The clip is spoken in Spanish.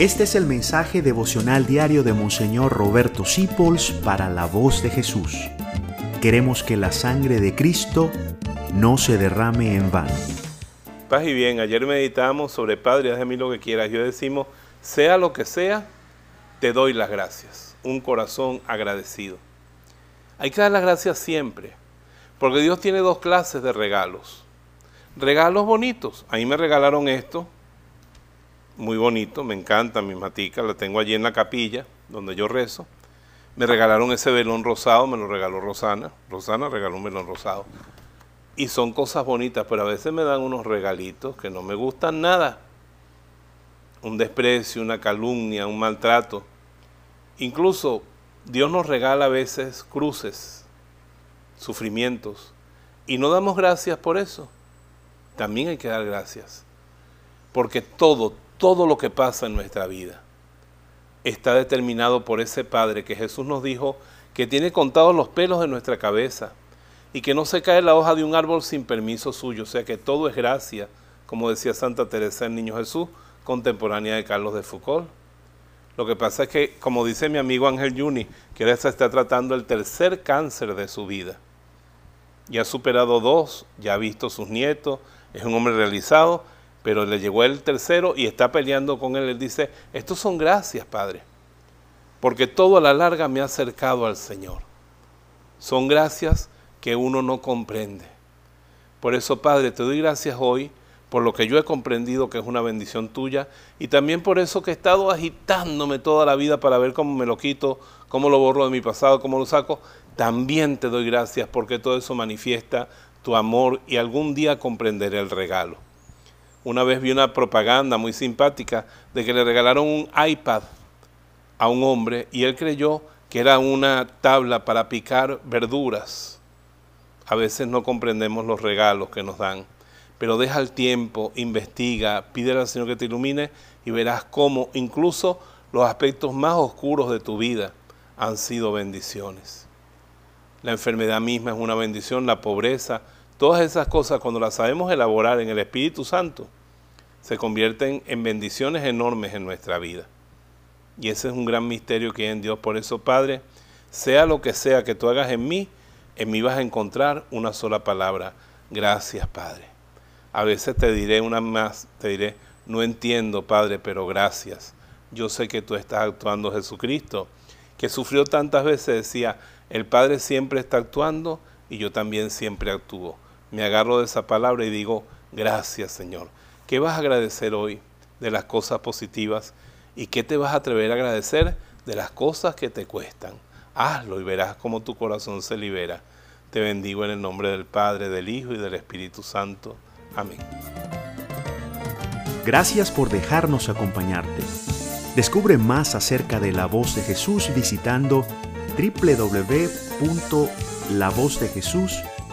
Este es el mensaje devocional diario de Monseñor Roberto Sipols para la voz de Jesús. Queremos que la sangre de Cristo no se derrame en vano. Paz y bien, ayer meditamos sobre Padre, haz de mí lo que quieras. Yo decimos, sea lo que sea, te doy las gracias. Un corazón agradecido. Hay que dar las gracias siempre, porque Dios tiene dos clases de regalos. Regalos bonitos. A mí me regalaron esto, muy bonito, me encanta mi matica, la tengo allí en la capilla donde yo rezo. Me regalaron ese velón rosado, me lo regaló Rosana. Rosana regaló un velón rosado. Y son cosas bonitas, pero a veces me dan unos regalitos que no me gustan nada. Un desprecio, una calumnia, un maltrato. Incluso Dios nos regala a veces cruces, sufrimientos, y no damos gracias por eso. También hay que dar gracias. Porque todo, todo lo que pasa en nuestra vida está determinado por ese Padre que Jesús nos dijo que tiene contados los pelos de nuestra cabeza y que no se cae la hoja de un árbol sin permiso suyo, o sea que todo es gracia, como decía Santa Teresa el Niño Jesús, contemporánea de Carlos de Foucault. Lo que pasa es que, como dice mi amigo Ángel Juni, que está tratando el tercer cáncer de su vida. Ya ha superado dos, ya ha visto sus nietos, es un hombre realizado, pero le llegó el tercero y está peleando con él. Él dice, estos son gracias, Padre, porque todo a la larga me ha acercado al Señor. Son gracias que uno no comprende. Por eso, Padre, te doy gracias hoy por lo que yo he comprendido que es una bendición tuya y también por eso que he estado agitándome toda la vida para ver cómo me lo quito, cómo lo borro de mi pasado, cómo lo saco. También te doy gracias porque todo eso manifiesta tu amor y algún día comprenderé el regalo. Una vez vi una propaganda muy simpática de que le regalaron un iPad a un hombre y él creyó que era una tabla para picar verduras. A veces no comprendemos los regalos que nos dan, pero deja el tiempo, investiga, pídele al Señor que te ilumine y verás cómo incluso los aspectos más oscuros de tu vida han sido bendiciones. La enfermedad misma es una bendición, la pobreza, Todas esas cosas, cuando las sabemos elaborar en el Espíritu Santo, se convierten en bendiciones enormes en nuestra vida. Y ese es un gran misterio que hay en Dios. Por eso, Padre, sea lo que sea que tú hagas en mí, en mí vas a encontrar una sola palabra. Gracias, Padre. A veces te diré una más, te diré, no entiendo, Padre, pero gracias. Yo sé que tú estás actuando, Jesucristo, que sufrió tantas veces, decía, el Padre siempre está actuando y yo también siempre actúo me agarro de esa palabra y digo, gracias Señor. ¿Qué vas a agradecer hoy de las cosas positivas? ¿Y qué te vas a atrever a agradecer de las cosas que te cuestan? Hazlo y verás cómo tu corazón se libera. Te bendigo en el nombre del Padre, del Hijo y del Espíritu Santo. Amén. Gracias por dejarnos acompañarte. Descubre más acerca de la voz de Jesús visitando www.lavozdejesús.com